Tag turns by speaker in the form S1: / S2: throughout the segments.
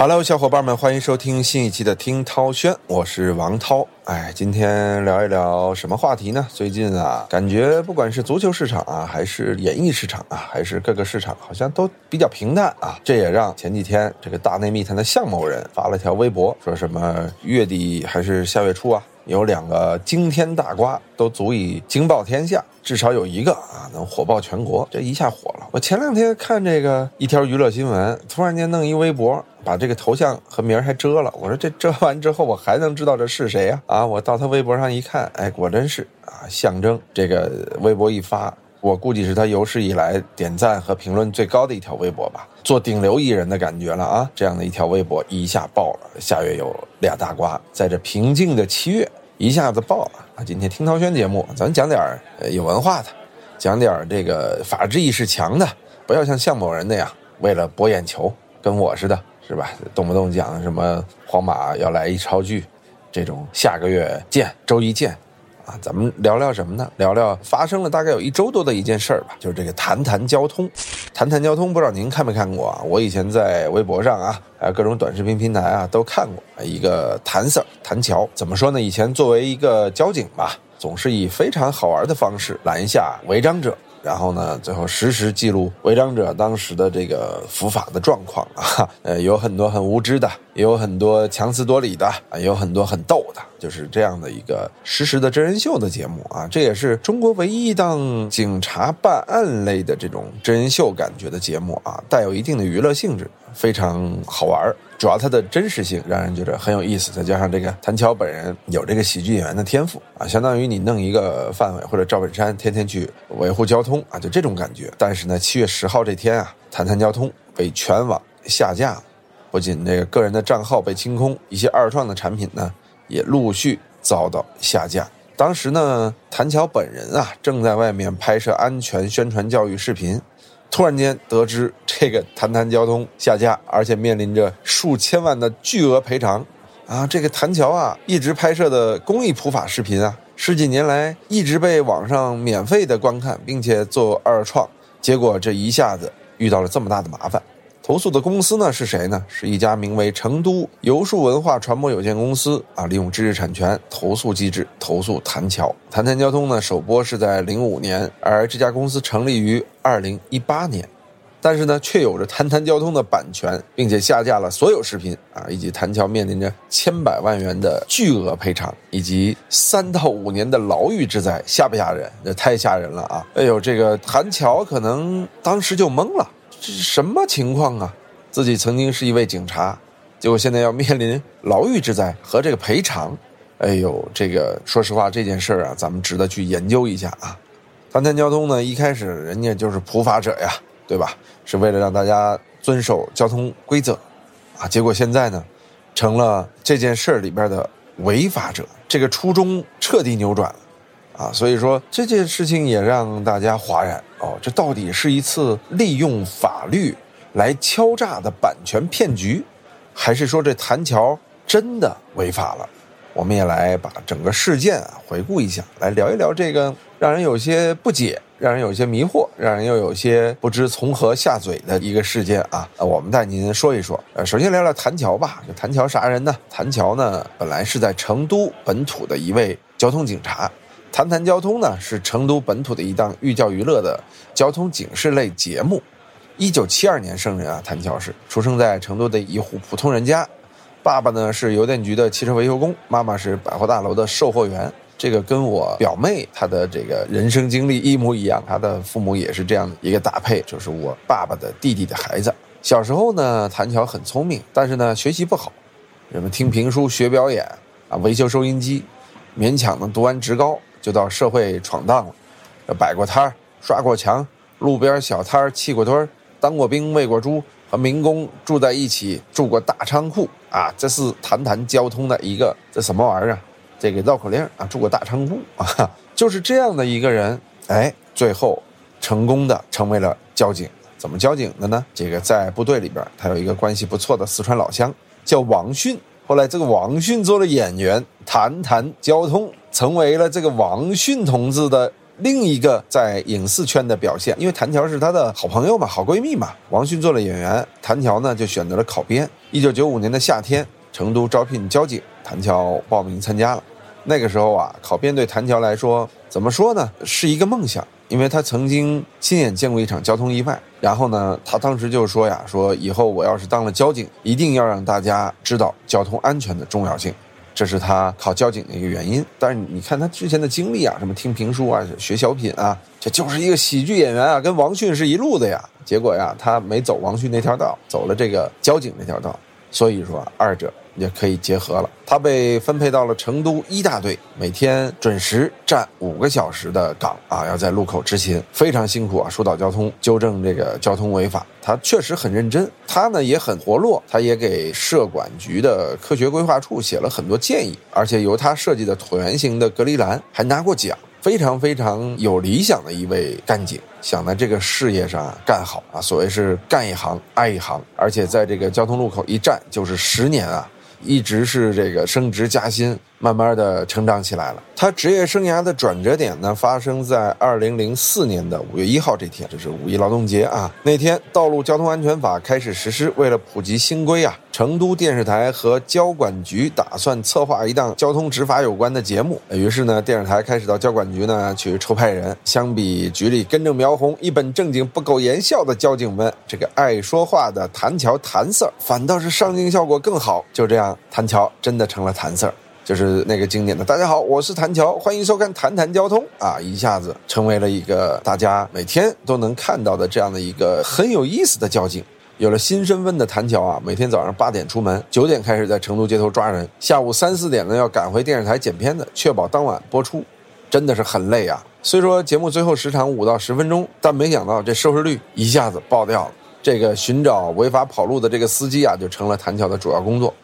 S1: Hello，小伙伴们，欢迎收听新一期的听涛轩，我是王涛。哎，今天聊一聊什么话题呢？最近啊，感觉不管是足球市场啊，还是演艺市场啊，还是各个市场，好像都比较平淡啊。这也让前几天这个大内密谈的向某人发了条微博，说什么月底还是下月初啊，有两个惊天大瓜都足以惊爆天下，至少有一个啊能火爆全国。这一下火了。我前两天看这个一条娱乐新闻，突然间弄一微博。把这个头像和名还遮了，我说这遮完之后我还能知道这是谁呀？啊，我到他微博上一看，哎，果真是啊，象征这个微博一发，我估计是他有史以来点赞和评论最高的一条微博吧，做顶流艺人的感觉了啊！这样的一条微博一下爆了，下月有俩大瓜，在这平静的七月一下子爆了啊！今天听涛轩节目，咱讲点有文化的，讲点这个法治意识强的，不要像向某人那样为了博眼球，跟我似的。是吧？动不动讲什么皇马要来一超巨，这种下个月见，周一见，啊，咱们聊聊什么呢？聊聊发生了大概有一周多的一件事儿吧，就是这个谈谈交通。谈谈交通，不知道您看没看过啊？我以前在微博上啊，还有各种短视频平台啊，都看过一个谭 Sir 谭桥。怎么说呢？以前作为一个交警吧，总是以非常好玩的方式拦下违章者。然后呢，最后实时记录违章者当时的这个伏法的状况啊，呃，有很多很无知的，也有很多强词夺理的，啊，有很多很逗的，就是这样的一个实时的真人秀的节目啊。这也是中国唯一一档警察办案类的这种真人秀感觉的节目啊，带有一定的娱乐性质，非常好玩主要它的真实性让人觉得很有意思，再加上这个谭乔本人有这个喜剧演员的天赋啊，相当于你弄一个范伟或者赵本山天天去维护交通啊，就这种感觉。但是呢，七月十号这天啊，谈谈交通被全网下架了，不仅这个个人的账号被清空，一些二创的产品呢也陆续遭到下架。当时呢，谭乔本人啊正在外面拍摄安全宣传教育视频。突然间得知这个谈谈交通下架，而且面临着数千万的巨额赔偿，啊，这个谭桥啊一直拍摄的公益普法视频啊，十几年来一直被网上免费的观看，并且做二创，结果这一下子遇到了这么大的麻烦。投诉的公司呢是谁呢？是一家名为成都游树文化传播有限公司啊，利用知识产权投诉机制投诉谭桥。谭谈交通呢首播是在零五年，而这家公司成立于二零一八年，但是呢却有着谈谈交通的版权，并且下架了所有视频啊，以及谭桥面临着千百万元的巨额赔偿，以及三到五年的牢狱之灾，吓不吓人？这太吓人了啊！哎呦，这个谭桥可能当时就懵了。这是什么情况啊？自己曾经是一位警察，结果现在要面临牢狱之灾和这个赔偿。哎呦，这个说实话，这件事儿啊，咱们值得去研究一下啊。谈谈交通呢，一开始人家就是普法者呀，对吧？是为了让大家遵守交通规则，啊，结果现在呢，成了这件事儿里边的违法者，这个初衷彻底扭转了。啊，所以说这件事情也让大家哗然哦，这到底是一次利用法律来敲诈的版权骗局，还是说这谭桥真的违法了？我们也来把整个事件啊回顾一下，来聊一聊这个让人有些不解、让人有些迷惑、让人又有些不知从何下嘴的一个事件啊。我们带您说一说。呃，首先聊聊谭桥吧。这谭桥啥人呢？谭桥呢，本来是在成都本土的一位交通警察。谈谈交通呢，是成都本土的一档寓教于乐的交通警示类节目。一九七二年生人啊，谭桥是出生在成都的一户普通人家，爸爸呢是邮电局的汽车维修工，妈妈是百货大楼的售货员。这个跟我表妹她的这个人生经历一模一样，她的父母也是这样一个搭配，就是我爸爸的弟弟的孩子。小时候呢，谭桥很聪明，但是呢学习不好，什么听评书、学表演啊，维修收音机，勉强能读完职高。就到社会闯荡了，摆过摊儿、刷过墙、路边小摊儿砌过墩儿、当过兵、喂过猪，和民工住在一起，住过大仓库啊！这是谈谈交通的一个这什么玩意儿？这个绕口令啊！住过大仓库啊，就是这样的一个人，哎，最后成功的成为了交警。怎么交警的呢？这个在部队里边，他有一个关系不错的四川老乡，叫王迅。后来这个王迅做了演员，谈谈交通。成为了这个王迅同志的另一个在影视圈的表现，因为谭乔是他的好朋友嘛，好闺蜜嘛。王迅做了演员，谭乔呢就选择了考编。一九九五年的夏天，成都招聘交警，谭乔报名参加了。那个时候啊，考编对谭乔来说，怎么说呢，是一个梦想，因为他曾经亲眼见过一场交通意外。然后呢，他当时就说呀，说以后我要是当了交警，一定要让大家知道交通安全的重要性。这是他考交警的一个原因，但是你看他之前的经历啊，什么听评书啊、学小品啊，这就是一个喜剧演员啊，跟王迅是一路的呀。结果呀，他没走王迅那条道，走了这个交警那条道，所以说二者。也可以结合了。他被分配到了成都一大队，每天准时站五个小时的岗啊，要在路口执勤，非常辛苦啊，疏导交通，纠正这个交通违法。他确实很认真，他呢也很活络，他也给社管局的科学规划处写了很多建议，而且由他设计的椭圆形的隔离栏还拿过奖。非常非常有理想的一位干警，想在这个事业上干好啊。所谓是干一行爱一行，而且在这个交通路口一站就是十年啊。一直是这个升职加薪，慢慢的成长起来了。他职业生涯的转折点呢，发生在二零零四年的五月一号这天，这是五一劳动节啊。那天，《道路交通安全法》开始实施，为了普及新规啊，成都电视台和交管局打算策划一档交通执法有关的节目。于是呢，电视台开始到交管局呢去抽派人。相比局里根正苗红、一本正经、不苟言笑的交警们，这个爱说话的谭桥谭 Sir 反倒是上镜效果更好。就这样，谭桥真的成了谭 Sir。就是那个经典的，大家好，我是谭乔，欢迎收看《谈谈交通》啊，一下子成为了一个大家每天都能看到的这样的一个很有意思的交警。有了新身份的谭乔啊，每天早上八点出门，九点开始在成都街头抓人，下午三四点呢要赶回电视台剪片子，确保当晚播出，真的是很累啊。虽说节目最后时长五到十分钟，但没想到这收视率一下子爆掉了。这个寻找违法跑路的这个司机啊，就成了谭乔的主要工作。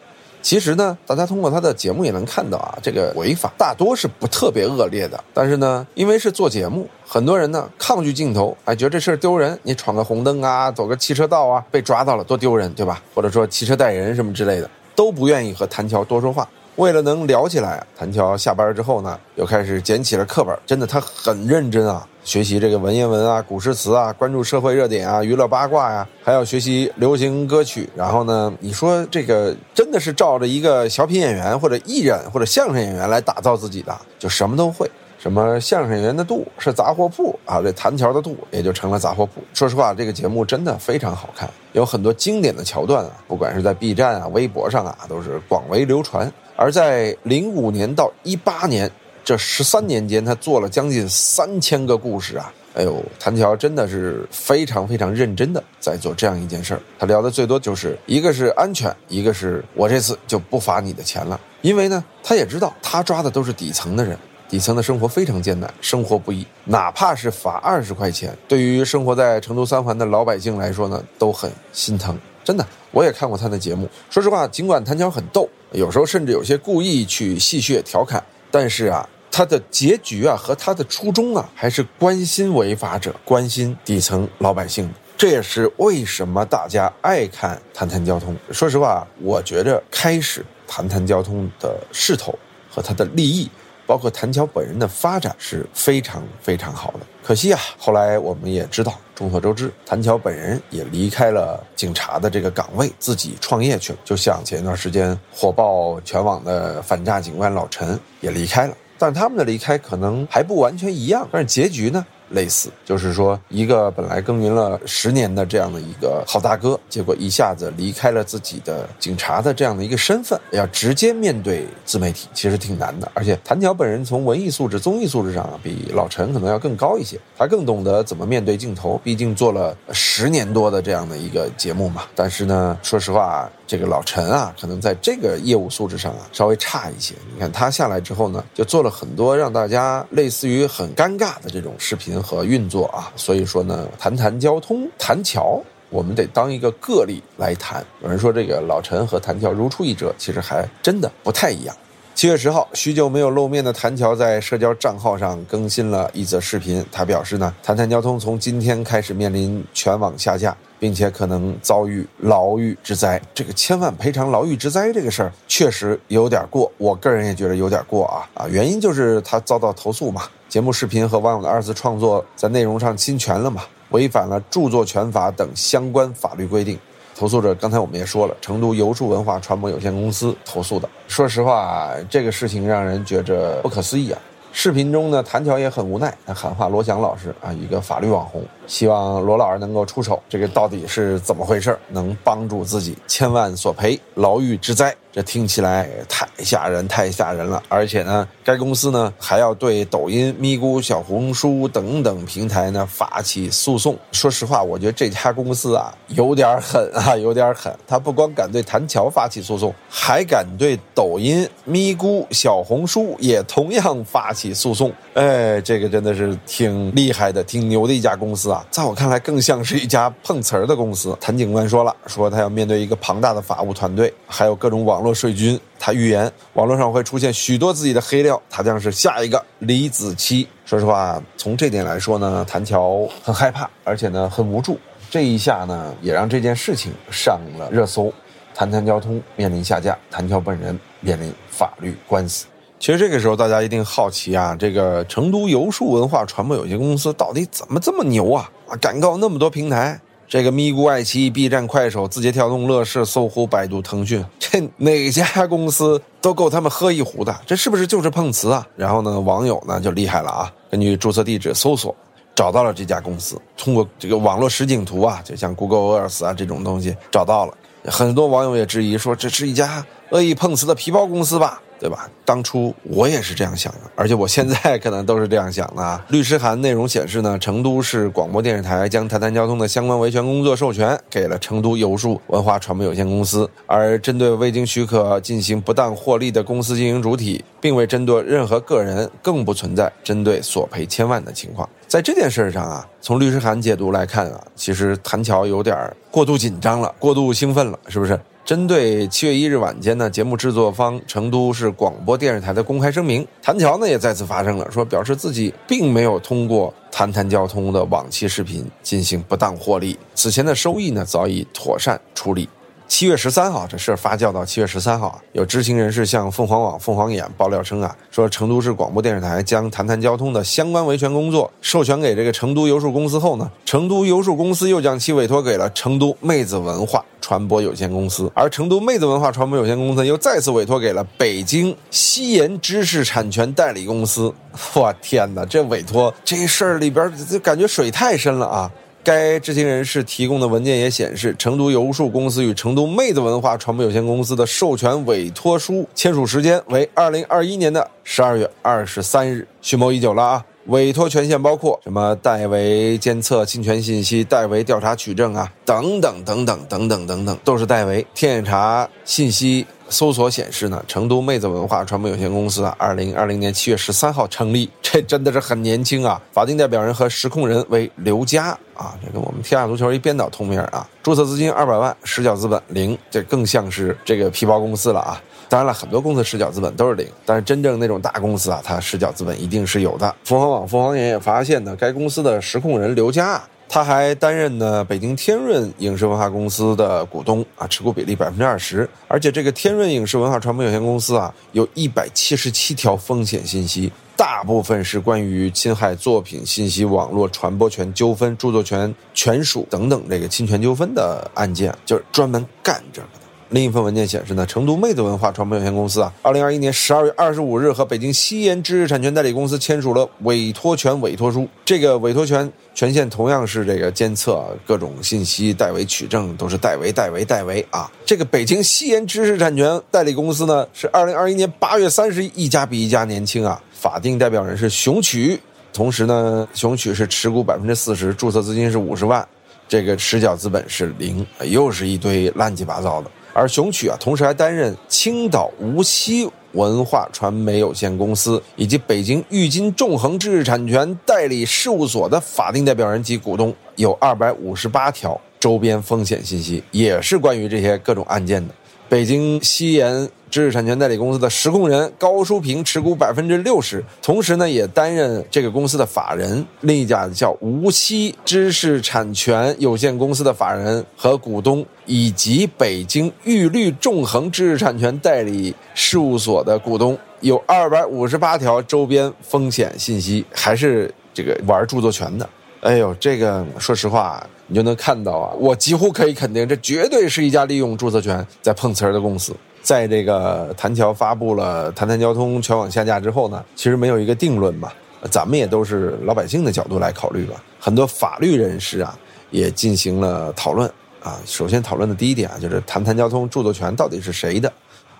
S1: 其实呢，大家通过他的节目也能看到啊，这个违法大多是不特别恶劣的。但是呢，因为是做节目，很多人呢抗拒镜头，哎，觉得这事儿丢人。你闯个红灯啊，走个汽车道啊，被抓到了多丢人，对吧？或者说骑车带人什么之类的，都不愿意和谭乔多说话。为了能聊起来，谭乔下班之后呢，又开始捡起了课本。真的，他很认真啊，学习这个文言文啊、古诗词啊，关注社会热点啊、娱乐八卦呀，还要学习流行歌曲。然后呢，你说这个真的是照着一个小品演员或者艺人或者相声演员来打造自己的，就什么都会。什么相声演员的肚是杂货铺啊，这谭乔的肚也就成了杂货铺。说实话，这个节目真的非常好看，有很多经典的桥段啊，不管是在 B 站啊、微博上啊，都是广为流传。而在零五年到一八年这十三年间，他做了将近三千个故事啊！哎呦，谭乔真的是非常非常认真的在做这样一件事儿。他聊的最多就是一个是安全，一个是我这次就不罚你的钱了，因为呢，他也知道他抓的都是底层的人，底层的生活非常艰难，生活不易，哪怕是罚二十块钱，对于生活在成都三环的老百姓来说呢，都很心疼。真的，我也看过他的节目。说实话，尽管谭乔很逗。有时候甚至有些故意去戏谑调侃，但是啊，他的结局啊和他的初衷啊，还是关心违法者，关心底层老百姓。这也是为什么大家爱看《谈谈交通》。说实话，我觉着开始《谈谈交通》的势头和他的立意。包括谭乔本人的发展是非常非常好的，可惜啊，后来我们也知道，众所周知，谭乔本人也离开了警察的这个岗位，自己创业去了。就像前一段时间火爆全网的反诈警官老陈也离开了，但他们的离开可能还不完全一样，但是结局呢？类似，就是说，一个本来耕耘了十年的这样的一个好大哥，结果一下子离开了自己的警察的这样的一个身份，要直接面对自媒体，其实挺难的。而且谭乔本人从文艺素质、综艺素质上比老陈可能要更高一些，他更懂得怎么面对镜头，毕竟做了十年多的这样的一个节目嘛。但是呢，说实话。这个老陈啊，可能在这个业务素质上啊稍微差一些。你看他下来之后呢，就做了很多让大家类似于很尴尬的这种视频和运作啊。所以说呢，谈谈交通，谈桥，我们得当一个个例来谈。有人说这个老陈和谈桥如出一辙，其实还真的不太一样。七月十号，许久没有露面的谭乔在社交账号上更新了一则视频。他表示呢，谈谈交通从今天开始面临全网下架，并且可能遭遇牢狱之灾。这个千万赔偿牢狱之灾这个事儿确实有点过，我个人也觉得有点过啊啊！原因就是他遭到投诉嘛，节目视频和网友的二次创作在内容上侵权了嘛，违反了著作权法等相关法律规定。投诉者刚才我们也说了，成都游数文化传播有限公司投诉的。说实话，这个事情让人觉着不可思议啊。视频中呢，谭乔也很无奈，喊话罗翔老师啊，一个法律网红，希望罗老师能够出手，这个到底是怎么回事？能帮助自己千万索赔，牢狱之灾。这听起来太吓人，太吓人了！而且呢，该公司呢还要对抖音、咪咕、小红书等等平台呢发起诉讼。说实话，我觉得这家公司啊有点狠啊，有点狠。他不光敢对谭桥发起诉讼，还敢对抖音、咪咕、小红书也同样发起诉讼。哎，这个真的是挺厉害的，挺牛的一家公司啊！在我看来，更像是一家碰瓷儿的公司。谭警官说了，说他要面对一个庞大的法务团队，还有各种网络。税军，他预言网络上会出现许多自己的黑料，他将是下一个李子柒。说实话，从这点来说呢，谭乔很害怕，而且呢很无助。这一下呢，也让这件事情上了热搜。谈谈交通面临下架，谭乔本人面临法律官司。其实这个时候，大家一定好奇啊，这个成都游数文化传播有限公司到底怎么这么牛啊？啊，敢告那么多平台？这个咪咕、爱奇艺、B 站、快手、字节跳动、乐视、搜狐、百度、腾讯，这哪家公司都够他们喝一壶的？这是不是就是碰瓷啊？然后呢，网友呢就厉害了啊，根据注册地址搜索，找到了这家公司，通过这个网络实景图啊，就像 Google Earth 啊这种东西找到了。很多网友也质疑说，这是一家恶意碰瓷的皮包公司吧？对吧？当初我也是这样想的，而且我现在可能都是这样想的啊。律师函内容显示呢，成都市广播电视台将谈谈交通的相关维权工作授权给了成都游数文化传播有限公司，而针对未经许可进行不当获利的公司经营主体，并未针对任何个人，更不存在针对索赔千万的情况。在这件事上啊，从律师函解读来看啊，其实谭乔有点过度紧张了，过度兴奋了，是不是？针对七月一日晚间呢，节目制作方成都市广播电视台的公开声明，谭乔呢也再次发声了，说表示自己并没有通过谈谈交通的往期视频进行不当获利，此前的收益呢早已妥善处理。七月十三号，这事儿发酵到七月十三号啊，有知情人士向凤凰网、凤凰眼爆料称啊，说成都市广播电视台将谈谈交通的相关维权工作授权给这个成都游数公司后呢，成都游数公司又将其委托给了成都妹子文化传播有限公司，而成都妹子文化传播有限公司又再次委托给了北京西研知识产权代理公司。我天哪，这委托这事儿里边就感觉水太深了啊！该知情人士提供的文件也显示，成都游数公司与成都妹子文化传播有限公司的授权委托书签署时间为二零二一年的十二月二十三日，蓄谋已久了啊！委托权限包括什么？代为监测侵权信息，代为调查取证啊，等等等等等等等等，都是代为。天眼查信息搜索显示呢，成都妹子文化传播有限公司啊，二零二零年七月十三号成立，这 真的是很年轻啊！法定代表人和实控人为刘佳啊，这跟我们天下足球一编导同名啊。注册资金二百万，实缴资本零，这更像是这个皮包公司了啊。当然了，很多公司实缴资本都是零，但是真正那种大公司啊，它实缴资本一定是有的。凤凰网、凤凰眼也发现呢，该公司的实控人刘佳，他还担任呢北京天润影视文化公司的股东啊，持股比例百分之二十。而且这个天润影视文化传播有限公司啊，有一百七十七条风险信息，大部分是关于侵害作品信息网络传播权纠纷、著作权权属等等这个侵权纠纷的案件，就是专门干这个。另一份文件显示呢，成都妹子文化传播有限公司啊，二零二一年十二月二十五日和北京西研知识产权代理公司签署了委托权委托书。这个委托权权限同样是这个监测各种信息、代为取证，都是代为、代为、代为啊。这个北京西研知识产权代理公司呢，是二零二一年八月三十，一家比一家年轻啊。法定代表人是熊曲，同时呢，熊曲是持股百分之四十，注册资金是五十万，这个实缴资本是零，又是一堆乱七八糟的。而熊曲啊，同时还担任青岛无锡文化传媒有限公司以及北京玉金纵横知识产权代理事务所的法定代表人及股东，有二百五十八条周边风险信息，也是关于这些各种案件的。北京西研知识产权代理公司的实控人高淑平持股百分之六十，同时呢也担任这个公司的法人。另一家叫无锡知识产权有限公司的法人和股东，以及北京玉律纵横知识产权代理事务所的股东，有二百五十八条周边风险信息，还是这个玩著作权的。哎呦，这个说实话，你就能看到啊，我几乎可以肯定，这绝对是一家利用著作权在碰瓷儿的公司。在这个弹桥发布了谈谈交通全网下架之后呢，其实没有一个定论吧，咱们也都是老百姓的角度来考虑吧。很多法律人士啊也进行了讨论啊。首先讨论的第一点啊，就是谈谈交通著作权到底是谁的？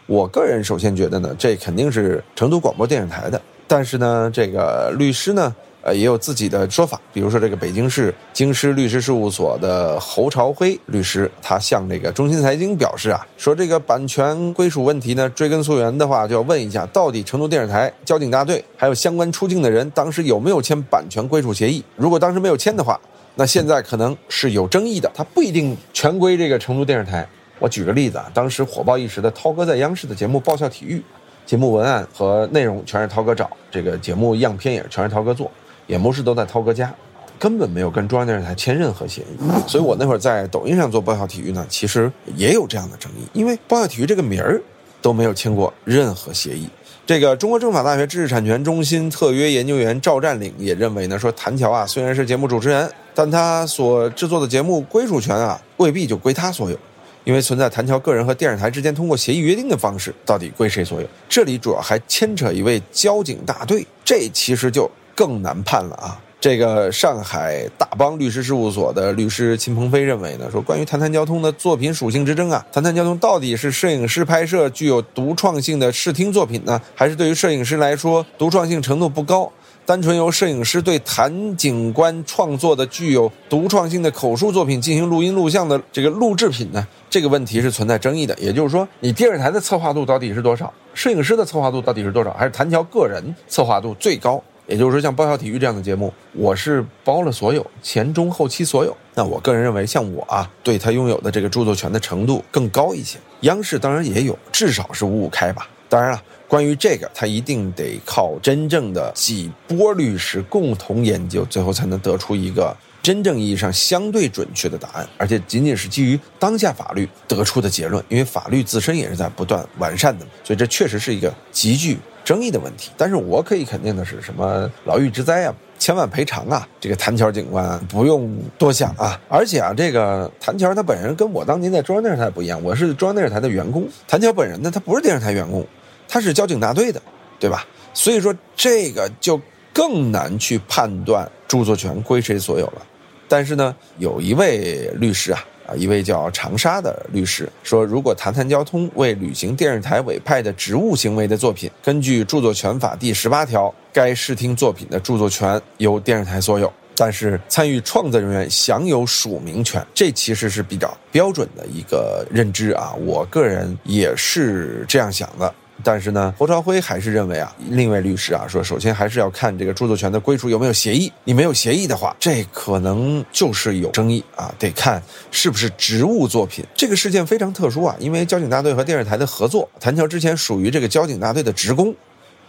S1: 我个人首先觉得呢，这肯定是成都广播电视台的。但是呢，这个律师呢？呃，也有自己的说法，比如说这个北京市京师律师事务所的侯朝辉律师，他向这个中新财经表示啊，说这个版权归属问题呢，追根溯源的话，就要问一下，到底成都电视台、交警大队还有相关出境的人，当时有没有签版权归属协议？如果当时没有签的话，那现在可能是有争议的，他不一定全归这个成都电视台。我举个例子啊，当时火爆一时的涛哥在央视的节目《爆笑体育》，节目文案和内容全是涛哥找，这个节目样片也是全是涛哥做。演播室都在涛哥家，根本没有跟中央电视台签任何协议。所以我那会儿在抖音上做爆笑体育呢，其实也有这样的争议，因为爆笑体育这个名儿都没有签过任何协议。这个中国政法大学知识产权中心特约研究员赵占领也认为呢，说谭乔啊虽然是节目主持人，但他所制作的节目归属权啊未必就归他所有，因为存在谭乔个人和电视台之间通过协议约定的方式到底归谁所有。这里主要还牵扯一位交警大队，这其实就。更难判了啊！这个上海大邦律师事务所的律师秦鹏飞认为呢，说关于谈谈交通的作品属性之争啊，谈谈交通到底是摄影师拍摄具有独创性的视听作品呢，还是对于摄影师来说独创性程度不高，单纯由摄影师对谭警官创作的具有独创性的口述作品进行录音录像的这个录制品呢？这个问题是存在争议的。也就是说，你电视台的策划度到底是多少？摄影师的策划度到底是多少？还是谭乔个人策划度最高？也就是说，像爆笑体育这样的节目，我是包了所有前中后期所有。那我个人认为，像我啊，对他拥有的这个著作权的程度更高一些。央视当然也有，至少是五五开吧。当然了，关于这个，他一定得靠真正的几波律师共同研究，最后才能得出一个真正意义上相对准确的答案，而且仅仅是基于当下法律得出的结论。因为法律自身也是在不断完善的，所以这确实是一个极具。争议的问题，但是我可以肯定的是，什么牢狱之灾啊，千万赔偿啊，这个谭桥警官不用多想啊。而且啊，这个谭桥他本人跟我当年在中央电视台不一样，我是中央电视台的员工，谭桥本人呢，他不是电视台员工，他是交警大队的，对吧？所以说这个就更难去判断著作权归谁所有了。但是呢，有一位律师啊。啊，一位叫长沙的律师说，如果谈谈交通为履行电视台委派的职务行为的作品，根据著作权法第十八条，该视听作品的著作权由电视台所有，但是参与创作人员享有署名权，这其实是比较标准的一个认知啊，我个人也是这样想的。但是呢，侯朝辉还是认为啊，另一位律师啊说，首先还是要看这个著作权的归属有没有协议。你没有协议的话，这可能就是有争议啊，得看是不是职务作品。这个事件非常特殊啊，因为交警大队和电视台的合作，谭乔之前属于这个交警大队的职工，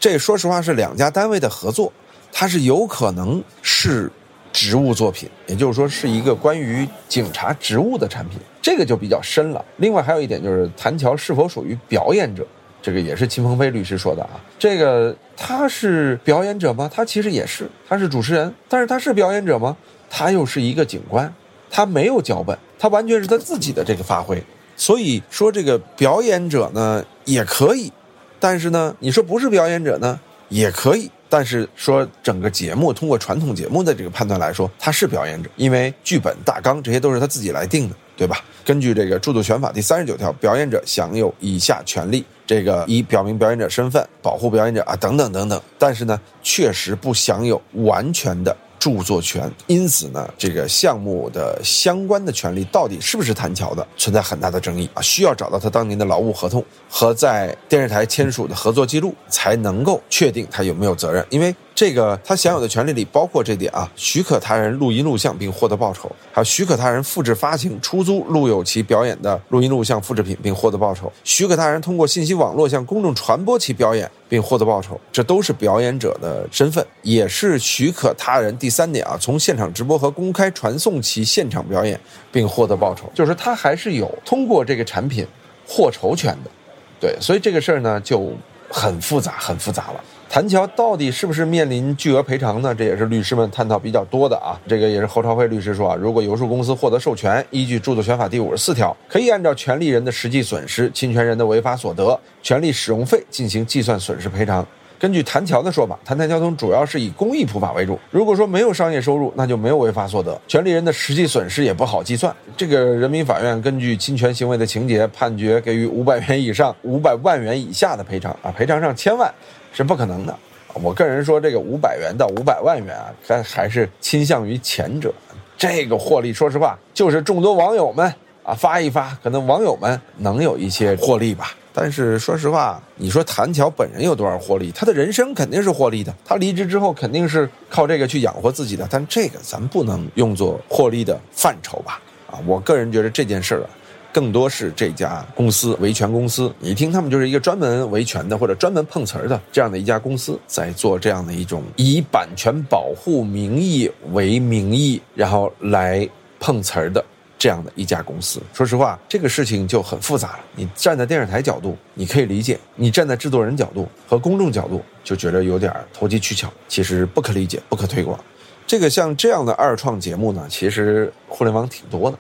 S1: 这说实话是两家单位的合作，它是有可能是职务作品，也就是说是一个关于警察职务的产品，这个就比较深了。另外还有一点就是，谭乔是否属于表演者？这个也是秦鹏飞律师说的啊，这个他是表演者吗？他其实也是，他是主持人，但是他是表演者吗？他又是一个警官，他没有脚本，他完全是他自己的这个发挥。所以说这个表演者呢也可以，但是呢，你说不是表演者呢也可以，但是说整个节目通过传统节目的这个判断来说，他是表演者，因为剧本大纲这些都是他自己来定的，对吧？根据这个著作权法第三十九条，表演者享有以下权利。这个以表明表演者身份、保护表演者啊等等等等，但是呢，确实不享有完全的著作权，因此呢，这个项目的相关的权利到底是不是谭桥的，存在很大的争议啊，需要找到他当年的劳务合同和在电视台签署的合作记录，才能够确定他有没有责任，因为。这个他享有的权利里包括这点啊，许可他人录音录像并获得报酬，还有许可他人复制发行、出租录有其表演的录音录像复制品并获得报酬，许可他人通过信息网络向公众传播其表演并获得报酬，这都是表演者的身份，也是许可他人第三点啊，从现场直播和公开传送其现场表演并获得报酬，就是他还是有通过这个产品获酬权的，对，所以这个事儿呢就很复杂，很复杂了。谭桥到底是不是面临巨额赔偿呢？这也是律师们探讨比较多的啊。这个也是侯朝辉律师说啊，如果游说公司获得授权，依据著作权法第五十四条，可以按照权利人的实际损失、侵权人的违法所得、权利使用费进行计算损失赔偿。根据谭桥的说法，谈谈交通主要是以公益普法为主。如果说没有商业收入，那就没有违法所得，权利人的实际损失也不好计算。这个人民法院根据侵权行为的情节，判决给予五百元以上五百万元以下的赔偿啊，赔偿上千万。是不可能的。我个人说，这个五百元到五百万元啊，还还是倾向于前者。这个获利，说实话，就是众多网友们啊发一发，可能网友们能有一些获利吧。但是说实话，你说谭乔本人有多少获利？他的人生肯定是获利的。他离职之后肯定是靠这个去养活自己的。但这个咱不能用作获利的范畴吧？啊，我个人觉得这件事儿啊。更多是这家公司维权公司，你听他们就是一个专门维权的或者专门碰瓷儿的这样的一家公司，在做这样的一种以版权保护名义为名义，然后来碰瓷儿的这样的一家公司。说实话，这个事情就很复杂了。你站在电视台角度，你可以理解；你站在制作人角度和公众角度，就觉得有点投机取巧，其实不可理解、不可推广。这个像这样的二创节目呢，其实互联网挺多的。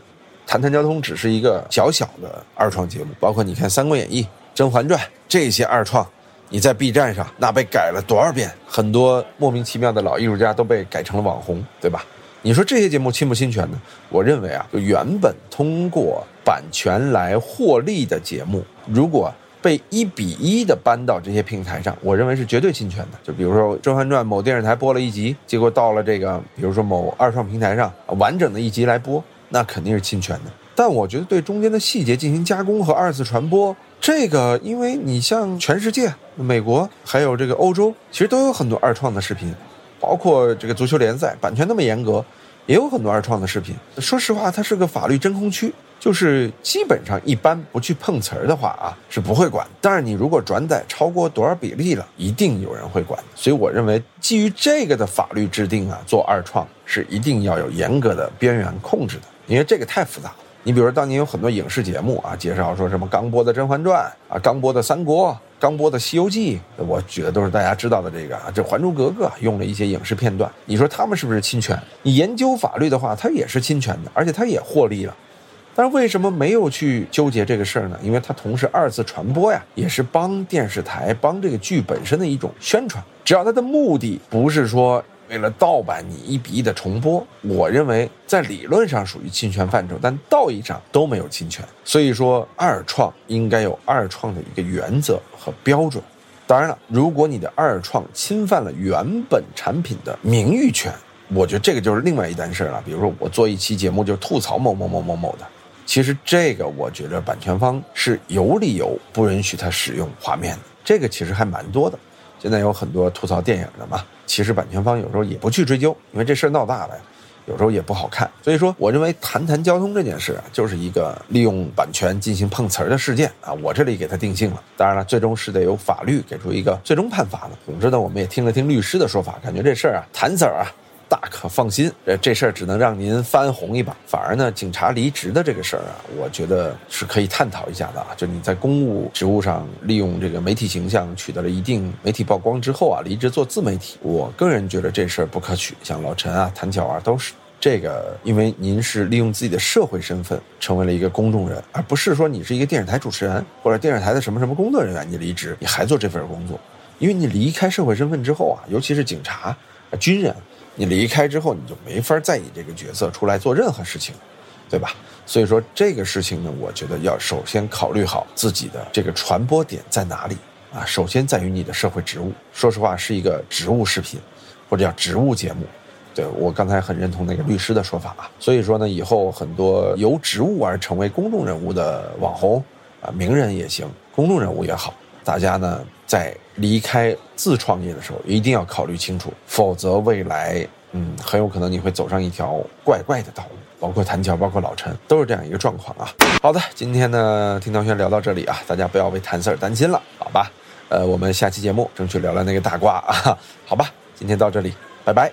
S1: 谈谈交通只是一个小小的二创节目，包括你看《三国演义》《甄嬛传》这些二创，你在 B 站上那被改了多少遍？很多莫名其妙的老艺术家都被改成了网红，对吧？你说这些节目侵不侵权呢？我认为啊，就原本通过版权来获利的节目，如果被一比一的搬到这些平台上，我认为是绝对侵权的。就比如说《甄嬛传》，某电视台播了一集，结果到了这个，比如说某二创平台上，完整的一集来播。那肯定是侵权的，但我觉得对中间的细节进行加工和二次传播，这个，因为你像全世界，美国还有这个欧洲，其实都有很多二创的视频，包括这个足球联赛，版权那么严格，也有很多二创的视频。说实话，它是个法律真空区，就是基本上一般不去碰瓷儿的话啊，是不会管。但是你如果转载超过多少比例了，一定有人会管。所以我认为，基于这个的法律制定啊，做二创是一定要有严格的边缘控制的。因为这个太复杂了。你比如说，当年有很多影视节目啊，介绍说什么刚播的《甄嬛传》啊，刚播的《三国》，刚播的《西游记》，我举的都是大家知道的这个啊。这《还珠格格》用了一些影视片段，你说他们是不是侵权？你研究法律的话，它也是侵权的，而且它也获利了。但是为什么没有去纠结这个事儿呢？因为它同时二次传播呀，也是帮电视台、帮这个剧本身的一种宣传。只要它的目的不是说。为了盗版，你一比一的重播，我认为在理论上属于侵权范畴，但道义上都没有侵权。所以说，二创应该有二创的一个原则和标准。当然了，如果你的二创侵犯了原本产品的名誉权，我觉得这个就是另外一单事了。比如说，我做一期节目就吐槽某某某某某的，其实这个我觉得版权方是有理由不允许他使用画面的。这个其实还蛮多的。现在有很多吐槽电影的嘛，其实版权方有时候也不去追究，因为这事儿闹大了，有时候也不好看。所以说，我认为谈谈交通这件事啊，就是一个利用版权进行碰瓷儿的事件啊。我这里给它定性了，当然了，最终是得由法律给出一个最终判罚的。总之呢，我们也听了听律师的说法，感觉这事儿啊，谈子儿啊。大可放心，呃，这事儿只能让您翻红一把。反而呢，警察离职的这个事儿啊，我觉得是可以探讨一下的啊。就你在公务职务上利用这个媒体形象取得了一定媒体曝光之后啊，离职做自媒体，我个人觉得这事儿不可取。像老陈啊、谭巧啊都是这个，因为您是利用自己的社会身份成为了一个公众人，而不是说你是一个电视台主持人或者电视台的什么什么工作人员，你离职你还做这份工作，因为你离开社会身份之后啊，尤其是警察、军人。你离开之后，你就没法再以这个角色出来做任何事情，对吧？所以说这个事情呢，我觉得要首先考虑好自己的这个传播点在哪里啊。首先在于你的社会职务，说实话是一个职务视频，或者叫职务节目。对我刚才很认同那个律师的说法啊。所以说呢，以后很多由职务而成为公众人物的网红啊，名人也行，公众人物也好。大家呢在离开自创业的时候一定要考虑清楚，否则未来嗯很有可能你会走上一条怪怪的道路。包括谭桥，包括老陈，都是这样一个状况啊。好的，今天呢听唐轩聊到这里啊，大家不要为谭 Sir 担心了，好吧？呃，我们下期节目争取聊聊那个大瓜啊，好吧？今天到这里，拜拜。